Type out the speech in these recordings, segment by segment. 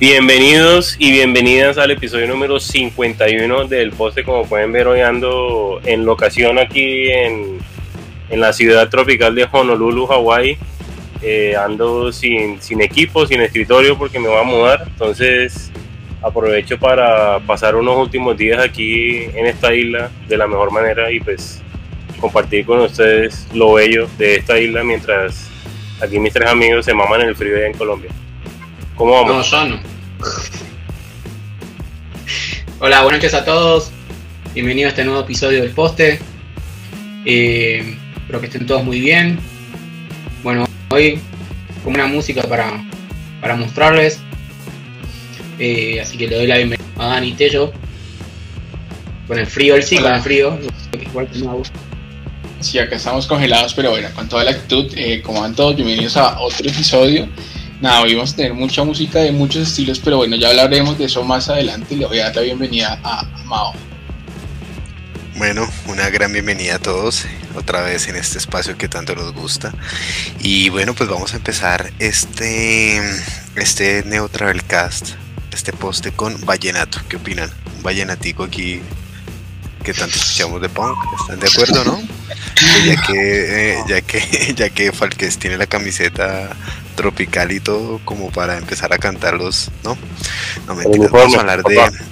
Bienvenidos y bienvenidas al episodio número 51 del poste. Como pueden ver, hoy ando en locación aquí en, en la ciudad tropical de Honolulu, Hawái. Eh, ando sin, sin equipo, sin escritorio porque me voy a mudar. Entonces aprovecho para pasar unos últimos días aquí en esta isla de la mejor manera y pues compartir con ustedes lo bello de esta isla mientras aquí mis tres amigos se maman el frío allá en Colombia. ¿Cómo vamos? No, yo no. Hola, buenas noches a todos. Bienvenido a este nuevo episodio del Poste. Eh, espero que estén todos muy bien. Bueno, hoy con una música para, para mostrarles. Eh, así que le doy la bienvenida a Dani Tello. Con el frío, él sí, Hola. con el frío. Igual que Mau. Sí, acá estamos congelados, pero bueno, con toda la actitud, eh, como van todos, bienvenidos a otro episodio. Nada, hoy vamos a tener mucha música de muchos estilos, pero bueno, ya hablaremos de eso más adelante. Le voy a dar la bienvenida a Mao. Bueno, una gran bienvenida a todos, otra vez en este espacio que tanto nos gusta. Y bueno, pues vamos a empezar este, este Neo Travelcast, este poste con Vallenato. ¿Qué opinan? Un vallenatico aquí que tanto escuchamos de punk, ¿están de acuerdo, no? Ya que, eh, ya que, ya que Falques tiene la camiseta tropical y todo como para empezar a cantarlos, ¿no? No mentiras, vamos a hablar de, papá.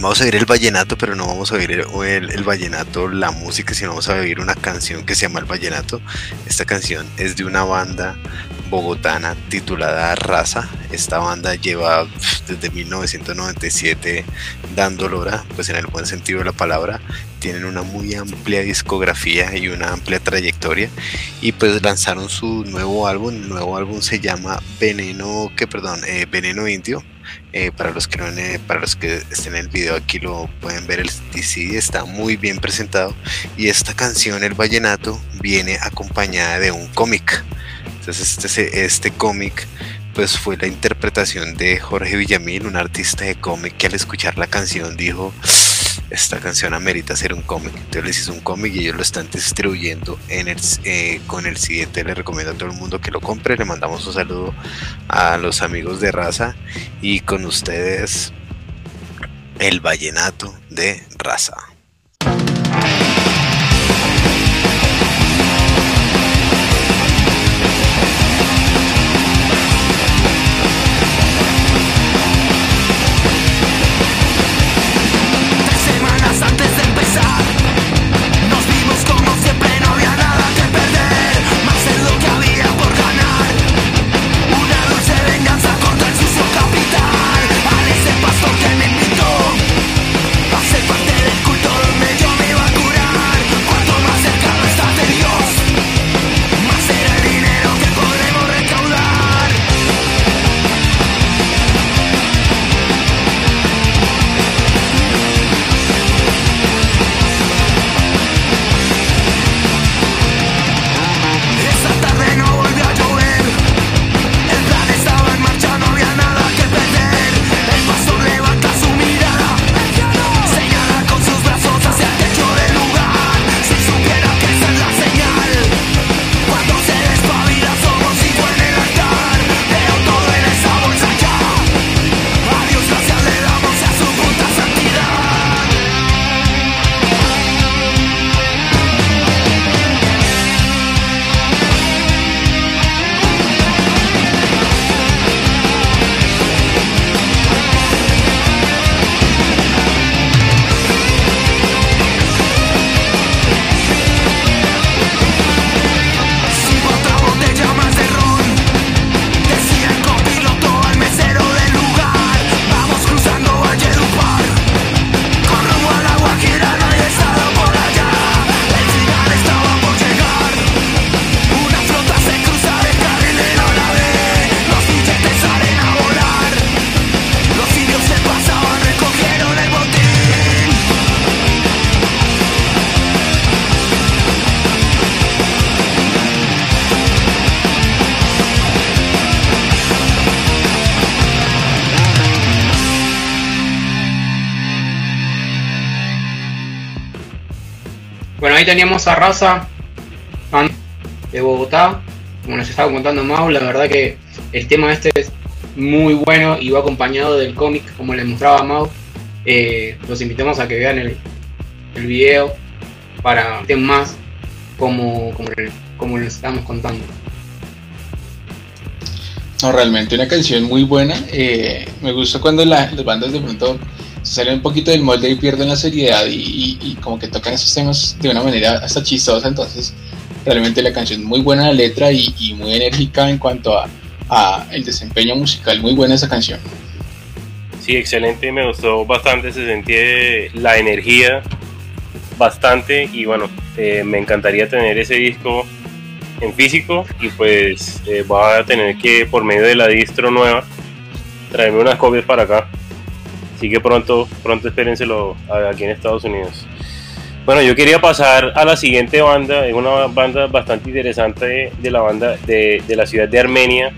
Vamos a oír el vallenato, pero no vamos a oír el, el- el vallenato, la música, sino vamos a oír una canción que se llama El Vallenato. Esta canción es de una banda bogotana titulada Raza. Esta banda lleva desde 1997 dando lora, pues en el buen sentido de la palabra. Tienen una muy amplia discografía y una amplia trayectoria. Y pues lanzaron su nuevo álbum. El nuevo álbum se llama Veneno, que perdón, eh, Veneno Indio. Eh, para los que no eh, para los que estén en el video aquí lo pueden ver el CD está muy bien presentado y esta canción el vallenato viene acompañada de un cómic entonces este este cómic pues fue la interpretación de Jorge Villamil un artista de cómic que al escuchar la canción dijo esta canción amerita ser un cómic entonces les hizo un cómic y ellos lo están distribuyendo eh, con el siguiente. Le recomiendo a todo el mundo que lo compre. Le mandamos un saludo a los amigos de raza y con ustedes el vallenato de raza. Ahí teníamos a Raza de Bogotá. Como nos estaba contando Mau, la verdad que el tema este es muy bueno y va acompañado del cómic, como les mostraba Mau. Eh, los invitamos a que vean el, el video para que más como, como, como les estamos contando. No, realmente una canción muy buena. Eh, me gusta cuando la- las bandas de pronto salen un poquito del molde y pierden la seriedad y, como que tocan esos temas de una manera hasta chistosa. Entonces, realmente la canción muy buena la letra y, muy enérgica en cuanto a, a el desempeño musical. Muy buena esa canción. Sí, excelente, me gustó bastante, se sentía la energía bastante y bueno, eh, me encantaría tener ese disco en físico y pues eh, voy a tener que por medio de la distro nueva traerme unas copias para acá. Así que pronto, pronto espérenselo aquí en Estados Unidos. Bueno, yo quería pasar a la siguiente banda, es una banda bastante interesante de, la banda de, de la ciudad de Armenia,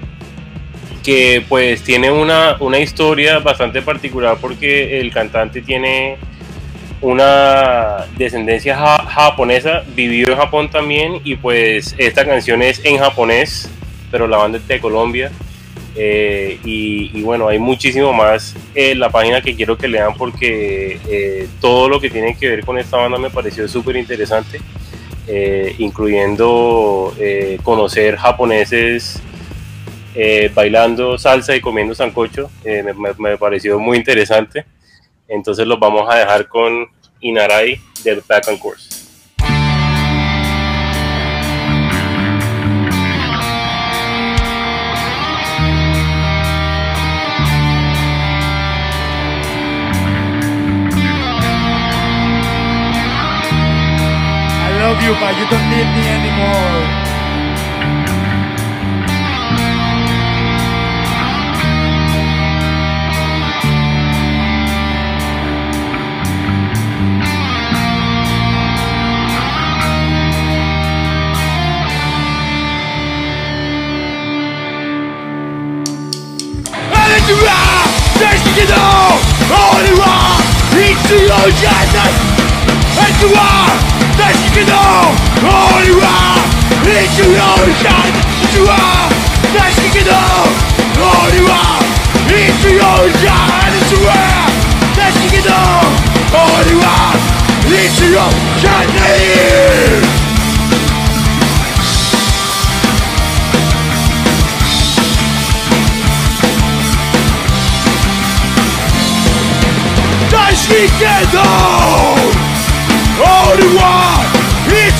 que pues tiene una, una historia bastante particular porque el cantante tiene una descendencia ja- japonesa, vivió en Japón también y pues esta canción es en japonés, pero la banda es de Colombia. Eh, y, y bueno, hay muchísimo más en la página que quiero que lean porque eh, todo lo que tiene que ver con esta banda me pareció súper interesante, eh, incluyendo conocer japoneses bailando salsa y comiendo sancocho. me pareció muy interesante. Entonces los vamos a dejar con Inarai del Back and Course. Love you, but you don't need me anymore. All you are, it's your justice. And you are, that you can know all you are is your own shine that you are that you can know all you are is your own shine that you are that you can know all you are is your own shine that you can know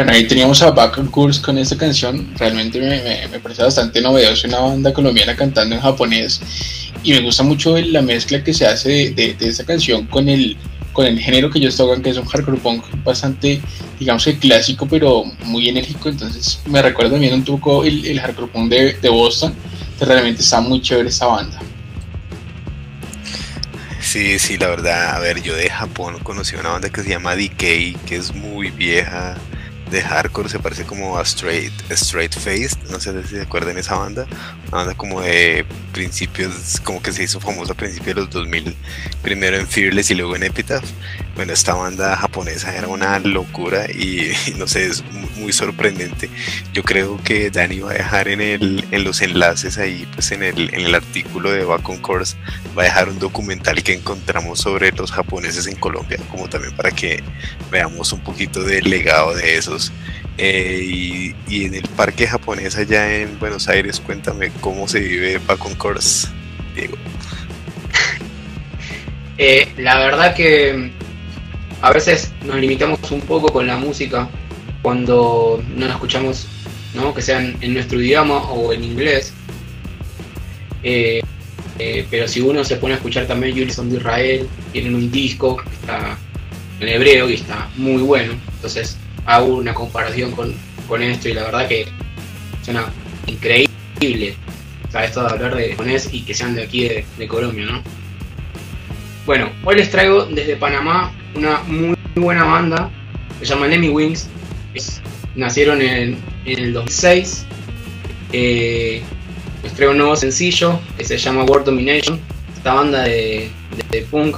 Bueno, ahí teníamos a Back on Course con esta canción. Realmente me, me, me parece bastante novedoso una banda colombiana cantando en japonés. Y me gusta mucho la mezcla que se hace de, de, de esta canción con el, con el género que ellos tocan, que es un hardcore punk bastante, digamos que clásico, pero muy enérgico. Entonces me recuerda también un poco el, el hardcore punk de, de Boston. Que realmente está muy chévere esta banda. Sí, sí, la verdad, a ver, yo de Japón conocí una banda que se llama Decay, que es muy vieja, de hardcore, se parece como a Straight, Straight Faced, no sé si se acuerdan esa banda, una banda como de principios, como que se hizo famosa a principios de los 2000, primero en Fearless y luego en Epitaph. Bueno, esta banda japonesa era una locura y, no sé, es mu- muy sorprendente. Yo creo que Dani va a dejar en, el, en los enlaces ahí, pues en el, en el artículo de Back Course, va a dejar un documental que encontramos sobre los japoneses en Colombia, como también para que veamos un poquito del legado de esos. Eh, y, en el parque japonés allá en Buenos Aires, cuéntame cómo se vive Back Course, Diego. Eh, la verdad que a veces nos limitamos un poco con la música cuando no la escuchamos, ¿no? que sea en, nuestro idioma o en inglés. Eh, eh, pero si uno se pone a escuchar también Unison de Israel, tienen un disco que está en hebreo y está muy bueno. Entonces hago una comparación con, con esto y la verdad que suena increíble. O sea, esto de hablar de japonés y que sean de aquí de, de Colombia, ¿no? Bueno, hoy les traigo desde Panamá una muy buena banda se llaman Lemmy Wings. Es- nacieron en, en el 2006. Eh, les traigo un nuevo sencillo que se llama World Domination. Esta banda de, de- de punk,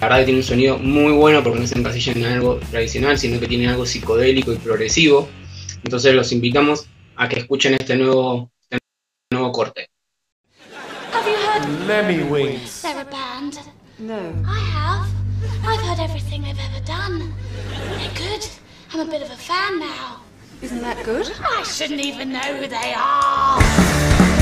la verdad que tiene un sonido muy bueno porque no se encasilla en algo tradicional, sino que tiene algo psicodélico y progresivo. Entonces los invitamos a que escuchen este nuevo, este nuevo corte. Have you heard Lemmy Wings. they're a band? No. I have. I've heard everything they've ever done. They're good. I'm a bit of a fan now. Isn't that good? I shouldn't even know who they are.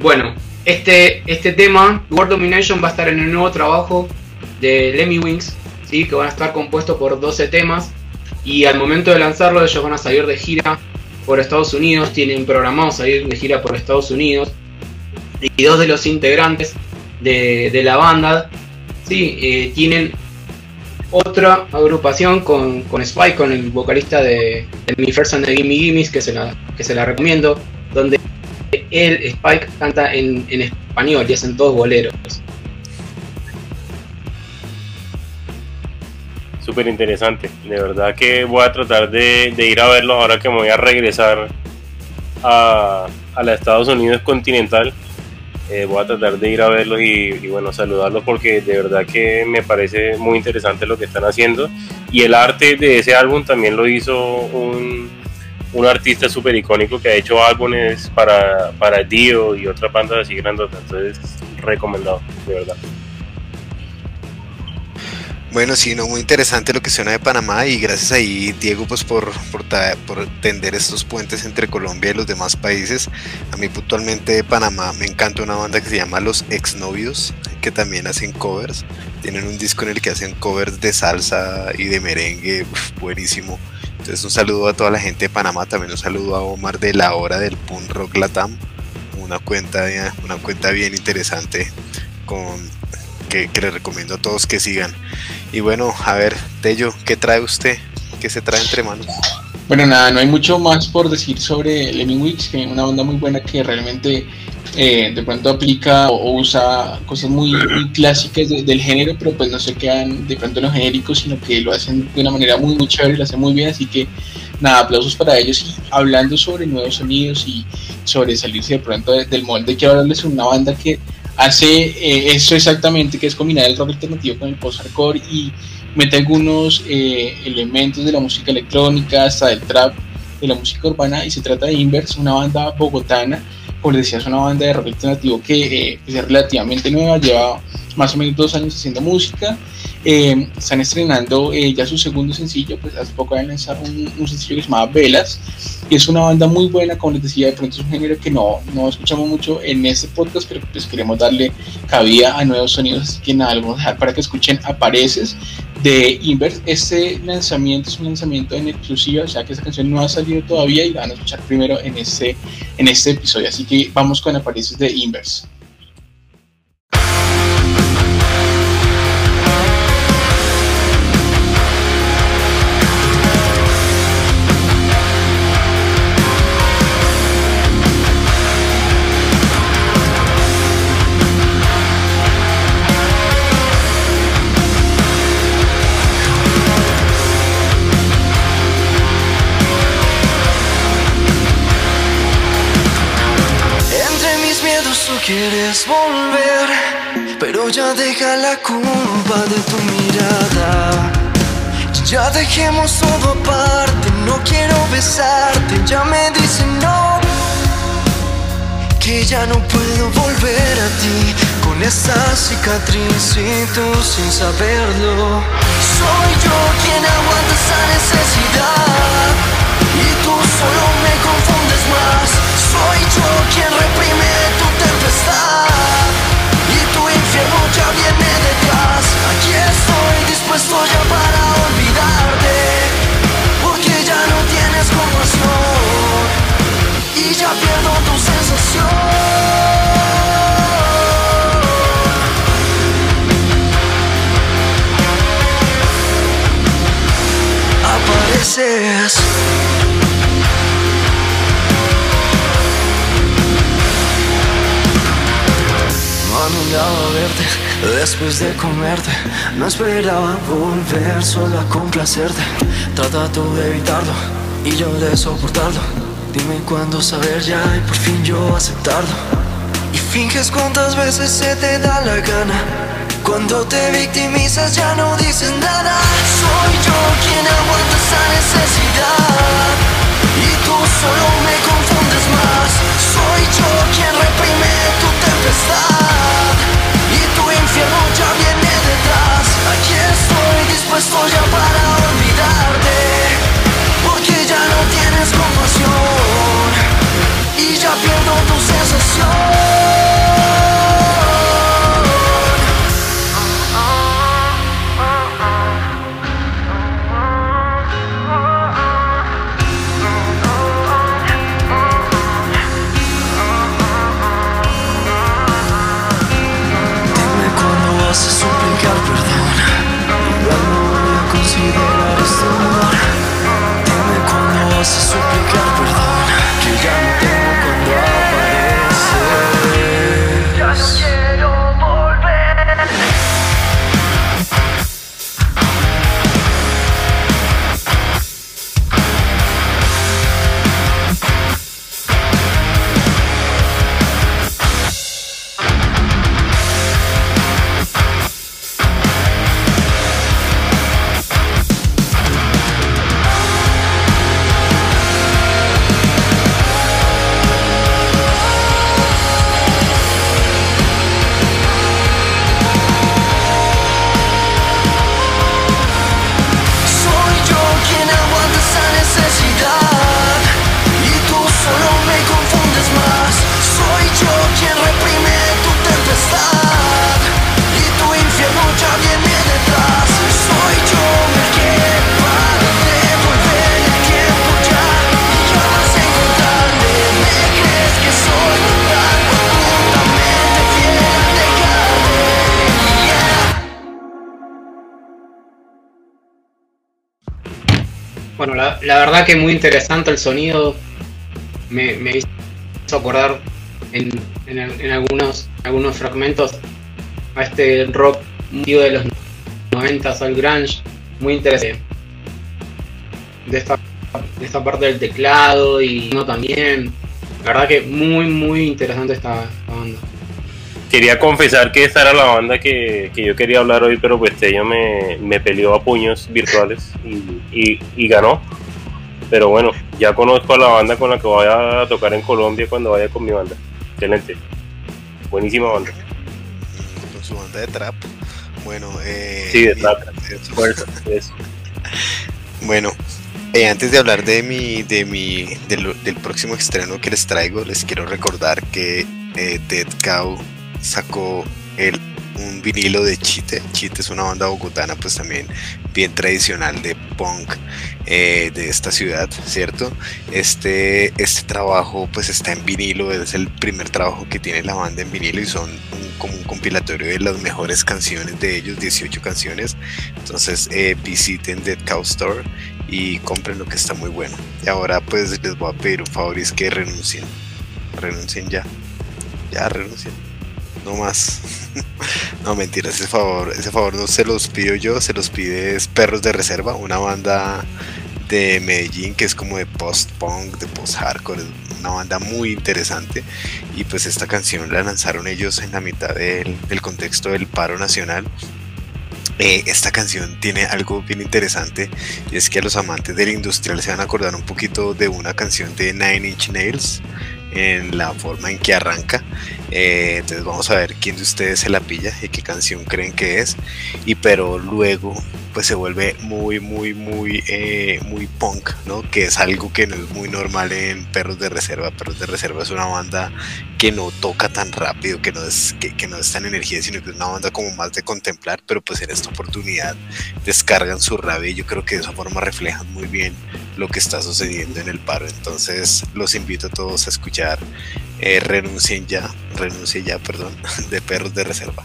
Bueno, este, este tema, World Domination, va a estar en el nuevo trabajo de Lemmy Wings, ¿sí? que van a estar compuestos por 12 temas. Y al momento de lanzarlo, ellos van a salir de gira por Estados Unidos, tienen programado salir de gira por Estados Unidos. Y dos de los integrantes de, de la banda ¿sí? eh, tienen otra agrupación con, con Spike, con el vocalista de, de Mi First and the Gimme Gimmes, que se la, que se la recomiendo, donde él, Spike, canta en, español y hacen todos boleros. Súper interesante. De verdad que voy a tratar de, de ir a verlos ahora que me voy a regresar a, a los Estados Unidos continental. Eh, voy a tratar de ir a verlos y, y, bueno, saludarlos porque de verdad que me parece muy interesante lo que están haciendo. Y el arte de ese álbum también lo hizo un, un artista súper icónico que ha hecho álbumes para, para Dio y otras bandas así grandotas. Entonces, recomendado, de verdad. Bueno, sí, no, muy interesante lo que suena de Panamá y gracias ahí, Diego, pues por, por, por tender estos puentes entre Colombia y los demás países. A mí puntualmente de Panamá me encanta una banda que se llama Los Exnovios, que también hacen covers. Tienen un disco en el que hacen covers de salsa y de merengue, buenísimo. Entonces un saludo a toda la gente de Panamá, también un saludo a Omar de la hora del Punk Rock Latam, una cuenta, una cuenta bien interesante con que, que les recomiendo a todos que sigan. Y bueno, a ver, Tello, ¿qué trae usted? ¿Qué se trae entre manos? Bueno, nada, no hay mucho más por decir sobre Lemon Weeks, que es una banda muy buena que realmente eh, de pronto aplica o, usa cosas muy, clásicas de- del género, pero pues no se quedan de pronto en los genéricos, sino que lo hacen de una manera muy, muy chévere, lo hacen muy bien, así que nada, aplausos para ellos. Y hablando sobre nuevos sonidos y sobre salirse de pronto de- del molde, quiero hablarles de una banda que hace eh, eso exactamente, que es combinar el rock alternativo con el post-hardcore y mete algunos eh, elementos de la música electrónica, hasta del trap, de la música urbana, y se trata de Inverse, una banda bogotana, como les decía, es una banda de rock alternativo que eh, pues, es relativamente nueva, lleva más o menos dos años haciendo música, eh, están estrenando eh, ya su segundo sencillo, pues hace poco han lanzado un, un sencillo que se llama Velas, y es una banda muy buena, como les decía, de pronto es un género que no, no escuchamos mucho en este podcast, pero pues queremos darle cabida a nuevos sonidos, así que nada, lo vamos a dejar para que escuchen Apareces de Inverse. Este lanzamiento es un lanzamiento en exclusiva, o sea que esa canción no ha salido todavía y la van a escuchar primero en este, en este episodio, así que vamos con Apareces de Inverse. Quieres volver, pero ya deja la culpa de tu mirada. Ya dejemos todo aparte, no quiero besarte, ya me dicen no. Que ya no puedo volver a ti con esa cicatriz y tú sin saberlo. Soy yo quien aguanta esa necesidad y tú solo me confundes más. Soy yo quien reprime y tu infierno ya viene detrás. Aquí estoy dispuesto ya para olvidarte porque ya no tienes compasión y ya pierdo tu sensación. Apareces. Verte después de comerte. No esperaba volver solo a complacerte. Trata tú de evitarlo y yo de soportarlo. Dime cuándo saber ya y por fin yo aceptarlo. Y finges cuántas veces se te da la gana. Cuando te victimizas ya no dices nada. Soy yo quien aguanta esa necesidad. Y tú solo me confundes más. Soy yo quien reprime tu Y tu infierno ya viene detrás. Aquí estoy dispuesto ya para olvidarte. Porque ya no tienes compasión. Y ya pierdo tu sensación. La, verdad que muy interesante el sonido. Me, hizo acordar en, en, en algunos, algunos fragmentos a este rock de los 90 al grunge. Muy interesante. De esta, de esta parte del teclado y no también. La verdad que muy, muy interesante esta, banda. Quería confesar que esta era la banda que, que yo quería hablar hoy, pero pues Tello me, me peleó a puños virtuales y- y ganó. Pero bueno, ya conozco a la banda con la que voy a tocar en Colombia cuando vaya con mi banda. Excelente. Buenísima banda. Con su banda de trap. Bueno, eh, Sí, de trap. eso. Fuerza, eso. Bueno, eh, antes de hablar de mi, de mi, del, del próximo estreno que les traigo, les quiero recordar que eh, Dead Cow sacó el, un vinilo de Chite. Chite es una banda bogotana, pues también bien tradicional de punk eh, de esta ciudad, ¿cierto? Este, este trabajo pues está en vinilo, es el primer trabajo que tiene la banda en vinilo y son un- como un compilatorio de las mejores canciones de ellos, 18 canciones. Entonces eh, visiten Dead Cow Store y compren lo que está muy bueno. Y ahora pues les voy a pedir un es que renuncien. Renuncien ya. Ya renuncien. No más. no mentiras, ese favor, ese favor no se los pido yo, se los pide Perros de Reserva, una banda de Medellín que es como de post-punk, de post-hardcore, una banda muy interesante y pues esta canción la lanzaron ellos en la mitad del, del contexto del paro nacional. Eh, esta canción tiene algo bien interesante y es que a los amantes del industrial se van a acordar un poquito de una canción de Nine Inch Nails en la forma en que arranca. Eh, entonces vamos a ver quién de ustedes se la pilla y qué canción creen que es. Y pero luego pues se vuelve muy muy muy eh, muy punk, ¿no? Que es algo que no es muy normal en Perros de Reserva. Perros de Reserva es una banda que no toca tan rápido, que no es que, que no es tan energía, sino que es una banda como más de contemplar, pero pues en esta oportunidad descargan su rabia y yo creo que de esa forma reflejan muy bien lo que está sucediendo en el paro. Entonces los invito a todos a escuchar eh, Renuncien ya, Renuncien ya, perdón, de Perros de Reserva.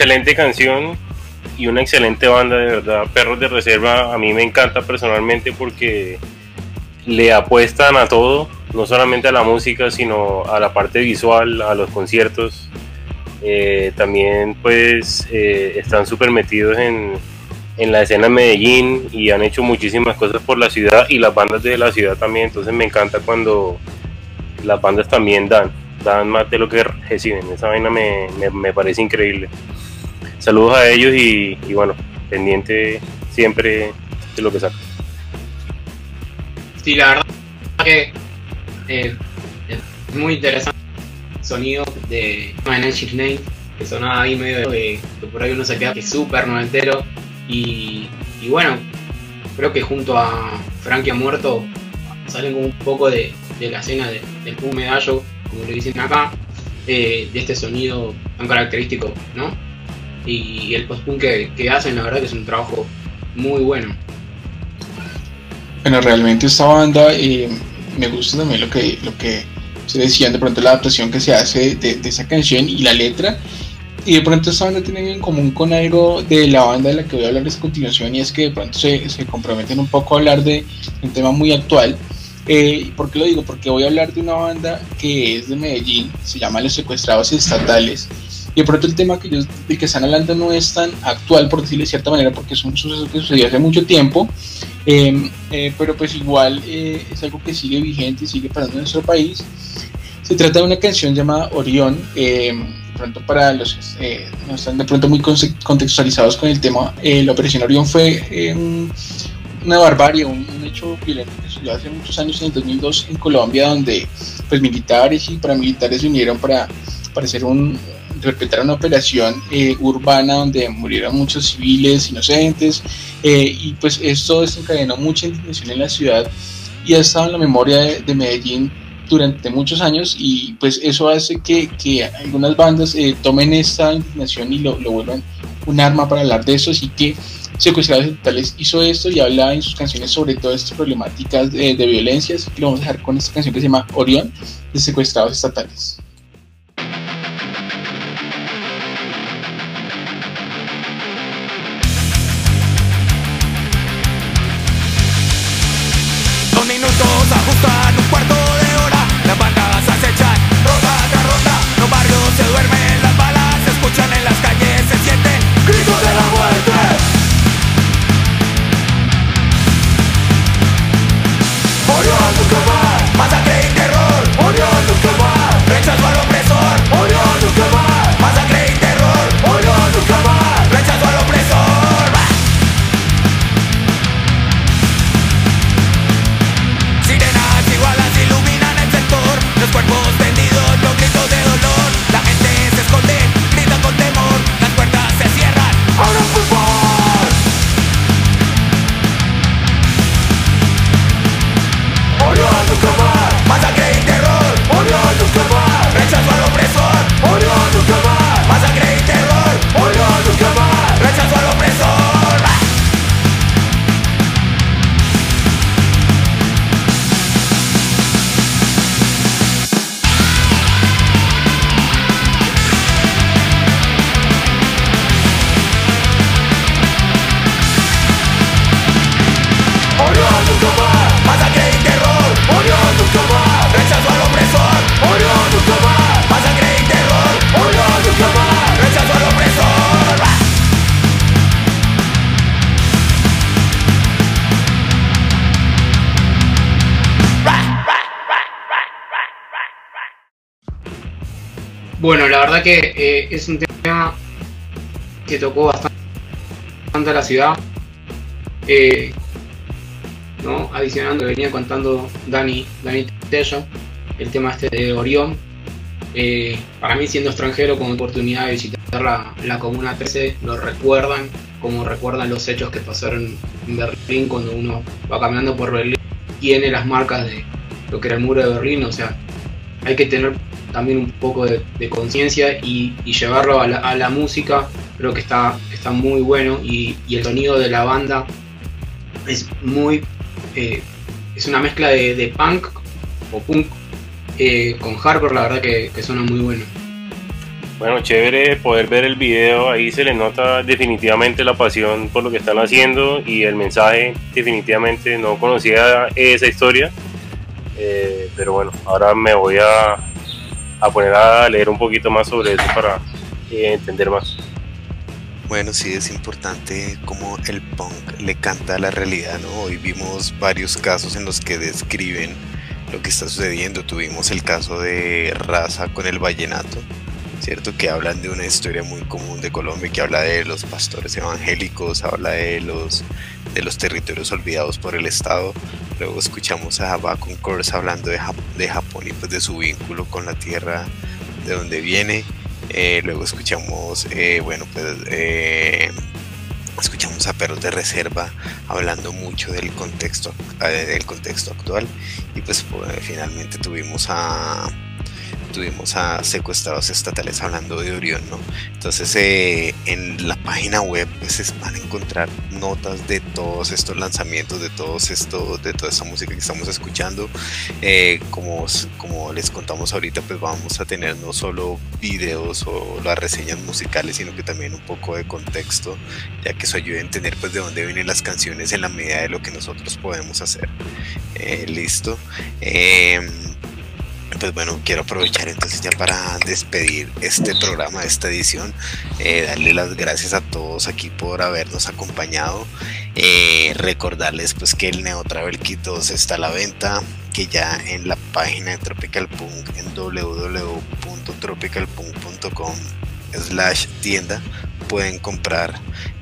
Excelente canción y una excelente banda, de verdad. Perros de Reserva a mí me encanta personalmente porque le apuestan a todo, no solamente a la música, sino a la parte visual, a los conciertos. Eh, también pues eh, están súper metidos en, en la escena de Medellín y han hecho muchísimas cosas por la ciudad y las bandas de la ciudad también. Entonces me encanta cuando las bandas también dan. dan más de lo que reciben. Esa vaina me, me- me parece increíble. Saludos a ellos y, bueno, pendiente siempre de lo que sacan. Sí, la verdad que eh, es muy interesante el sonido de Inch Nails, que sonaba ahí medio de, que por ahí uno se queda que súper noventero y, y bueno, creo que junto a Frankie ha muerto salen un poco de, de la escena de- del punk medallo, como le dicen acá, eh, de este sonido tan característico, ¿no? Y, el post-punk que, que hacen, la verdad que es un trabajo muy bueno. Bueno, realmente esta banda eh, me gusta también lo que, lo que se decían de pronto la adaptación que se hace de, de esa canción y la letra. Y de pronto esta banda tiene en común con algo de la banda de la que voy a hablar a continuación y es que de pronto se, se comprometen un poco a hablar de un tema muy actual. Eh, ¿y ¿Por qué lo digo? Porque voy a hablar de una banda que es de Medellín, se llama Los Secuestrados Estatales. Y de pronto el tema que ellos, del que están hablando no es tan actual, por decirlo de cierta manera, porque es un suceso que sucedió hace mucho tiempo, eh, eh, pero pues igual eh, es algo que sigue vigente y sigue pasando en nuestro país. Se trata de una canción llamada Orión, eh, de pronto para los que eh, no están de pronto muy contextualizados con el tema, la Operación Orión fue un- una barbarie, un, un hecho violento que sucedió hace muchos años, en el 2002 en Colombia, donde pues militares y paramilitares se unieron para, para hacer un interpretar una operación eh, urbana donde murieron muchos civiles inocentes eh, y pues esto desencadenó mucha indignación en la ciudad y ha estado en la memoria de, de Medellín durante muchos años y pues eso hace que, que algunas bandas eh, tomen esta indignación y lo, lo vuelvan un arma para hablar de eso, así que Secuestrados Estatales hizo esto y habla en sus canciones sobre todas estas problemáticas de, de violencia, así que lo vamos a dejar con esta canción que se llama Orión de Secuestrados Estatales. Bueno, la verdad que eh, es un tema que tocó bastante a la ciudad. Eh, ¿no? Adicionando, venía contando Dani, Dani Tello, el tema este de Orión. Eh, para mí, siendo extranjero, con oportunidad de visitar la, la Comuna 13, lo recuerdan, como recuerdan los hechos que pasaron en Berlín cuando uno va caminando por Berlín, tiene las marcas de lo que era el muro de Berlín, o sea, hay que tener también un poco de, conciencia y, llevarlo a la, música, creo que está, está muy bueno y, el sonido de la banda es muy... eh, es una mezcla de, punk o punk eh, con hardcore, la verdad que, suena muy bueno. Bueno, chévere poder ver el video, ahí se les nota definitivamente la pasión por lo que están haciendo y el mensaje definitivamente no conocía esa historia, eh, pero bueno, ahora me voy a, a poner a leer un poquito más sobre eso para eh, entender más. Bueno, sí es importante cómo el punk le canta a la realidad, ¿no? Hoy vimos varios casos en los que describen lo que está sucediendo. Tuvimos el caso de Raza con el vallenato, ¿cierto? Que hablan de una historia muy común de Colombia, que habla de los pastores evangélicos, habla de los, de los territorios olvidados por el Estado. Luego escuchamos a Bacon Kors hablando de, de Japón y pues de su vínculo con la tierra de donde viene. Eh, luego escuchamos, eh, bueno, pues eh, escuchamos a Perros de Reserva hablando mucho del contexto, del contexto actual y pues, pues finalmente tuvimos a tuvimos a secuestrados estatales hablando de Orión, ¿no? Entonces eh, en la página web pues van a encontrar notas de todos estos lanzamientos, de todos estos, de toda esta música que estamos escuchando. Eh, como, como les contamos ahorita, pues vamos a tener no solo videos o las reseñas musicales, sino que también un poco de contexto, ya que eso ayuda a entender pues de dónde vienen las canciones en la medida de lo que nosotros podemos hacer. Eh, listo. Em, pues bueno, quiero aprovechar entonces ya para despedir este programa, esta edición, eh, darle las gracias a todos aquí por habernos acompañado, eh, recordarles pues que el Neo Travel Kit 2 está a la venta, que ya en la página de Tropical Punk en www.tropicalpunk.com slash tienda pueden comprar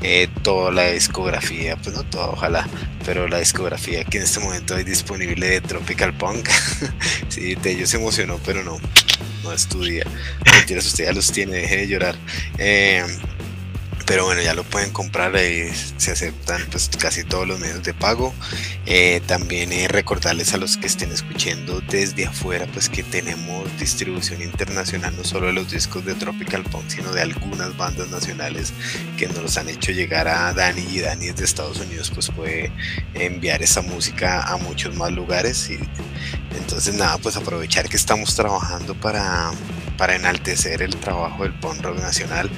eh, toda la discografía, pues no toda, ojalá, pero la discografía que en este momento hay disponible de Tropical Punk. sí, de ellos se emocionó, pero no, no estudia. Mentiras, usted ya los tiene, deje de llorar. Eh, pero bueno ya lo pueden comprar ahí se aceptan pues casi todos los medios de pago eh, también eh, recordarles a los que estén escuchando desde afuera pues que tenemos distribución internacional no solo de los discos de Tropical Punk sino de algunas bandas nacionales que nos han hecho llegar a Dani y Dani desde Estados Unidos pues puede enviar esa música a muchos más lugares y entonces nada pues aprovechar que estamos trabajando para para enaltecer el trabajo del punk rock nacional.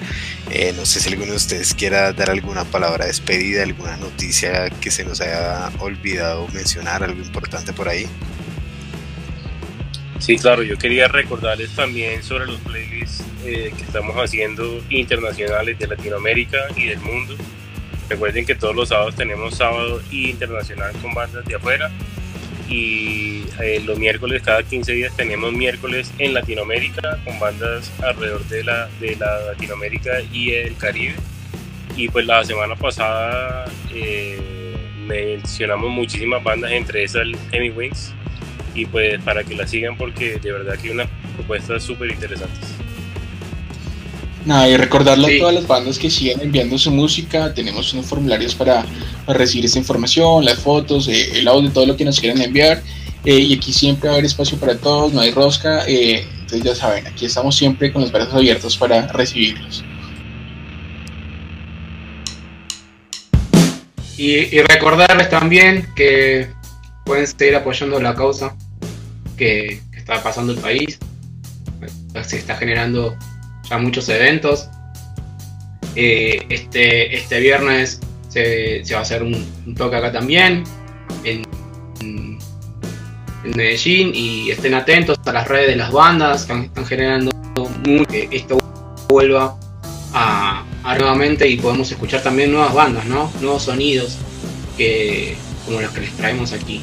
Eh, no sé si alguno de ustedes quiera dar alguna palabra de despedida, alguna noticia que se nos haya olvidado mencionar, algo importante por ahí. Sí, claro, yo quería recordarles también sobre los playlists eh, que estamos haciendo internacionales de Latinoamérica y del mundo. Recuerden que todos los sábados tenemos sábado internacional con bandas de afuera y eh, los miércoles, cada 15 días tenemos miércoles en Latinoamérica con bandas alrededor de la, de la Latinoamérica y el Caribe. Y pues la semana pasada eh, mencionamos muchísimas bandas, entre esas el Hemi Wings, y pues para que la sigan porque de verdad que hay unas propuestas súper interesantes. Nada, y recordarle a todas las bandas que siguen enviando su música, tenemos unos formularios para, recibir esta información, las fotos, eh, el audio, todo lo que nos quieran enviar. Eh, y aquí siempre va a haber espacio para todos, no hay rosca. Eh, entonces ya saben, aquí estamos siempre con los brazos abiertos para recibirlos. Y, recordarles también que pueden seguir apoyando la causa que, que está pasando el país. Se está generando muchos eventos. Eh, este, este viernes se, va a hacer un, toque acá también en, en, Medellín y estén atentos a las redes de las bandas que están generando que esto vuelva a, nuevamente y podemos escuchar también nuevas bandas, ¿no? nuevos sonidos que, como los que les traemos aquí.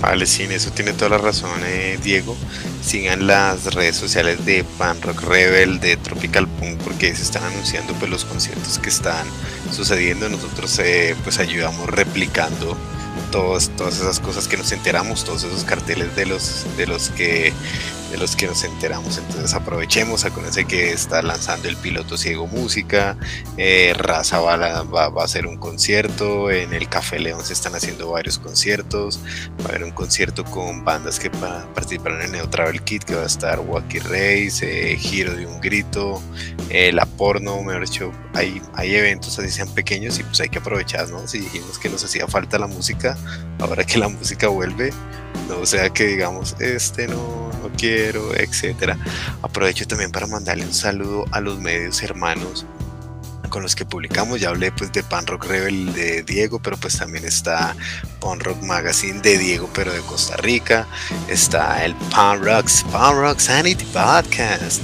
Vale, sí, eso tiene toda la razón, eh, Diego. Sigan las redes sociales de Pan Rock Rebel, de Tropical Punk, porque se están anunciando pues los conciertos que están sucediendo. Nosotros eh, pues ayudamos replicando todas, todas esas cosas que nos enteramos, todos esos carteles de los, de los que de los que nos enteramos. Entonces aprovechemos, acuérdense que está lanzando el piloto Ciego Música, eh, Raza va, a hacer un concierto, en el Café León se están haciendo varios conciertos, va a haber un concierto con bandas que participaron en Neo Travel Kit, que va a estar Wacky Race, eh, Giro de un Grito, eh, La Porno, mejor dicho, hay, hay eventos así sean pequeños y pues hay que aprovechar, ¿no? Si dijimos que nos hacía falta la música, ahora que la música vuelve, no sea que digamos, este no, no quiero, etcétera. Aprovecho también para mandarle un saludo a los medios hermanos con los que publicamos. Ya hablé pues de Pan Rock Rebel de Diego, pero pues también está Pan Rock Magazine de Diego, pero de Costa Rica. Está el Pan Rocks, Pan Rock Sanity Podcast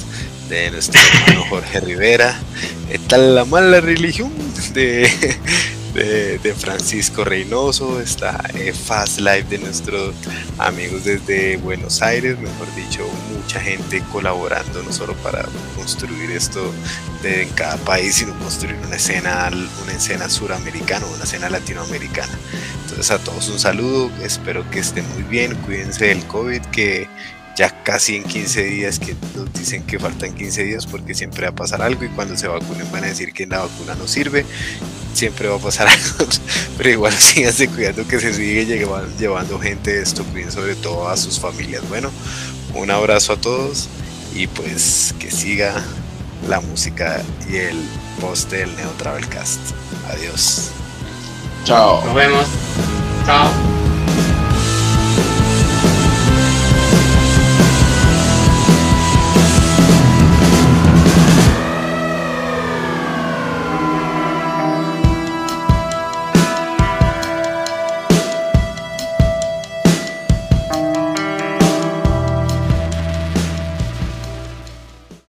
de nuestro hermano Jorge Rivera. Está la mala religión de de, de Francisco Reynoso, está eh, Fast Life de nuestros amigos desde Buenos Aires, mejor dicho, mucha gente colaborando no solo para construir esto de, en cada país, sino construir una escena, una escena suramericana, una escena latinoamericana. Entonces a todos un saludo, espero que estén muy bien, cuídense del COVID, que ya casi en 15 días, que nos dicen que faltan 15 días porque siempre va a pasar algo y cuando se vacunen van a decir que la vacuna no sirve, siempre va a pasar algo, pero igual síganse cuidando que se sigue llevando, llevando gente esto, cuiden sobre todo a sus familias. Bueno, un abrazo a todos y pues que siga la música y el post del Neo Travelcast. Adiós. Chao. Nos vemos. Chao.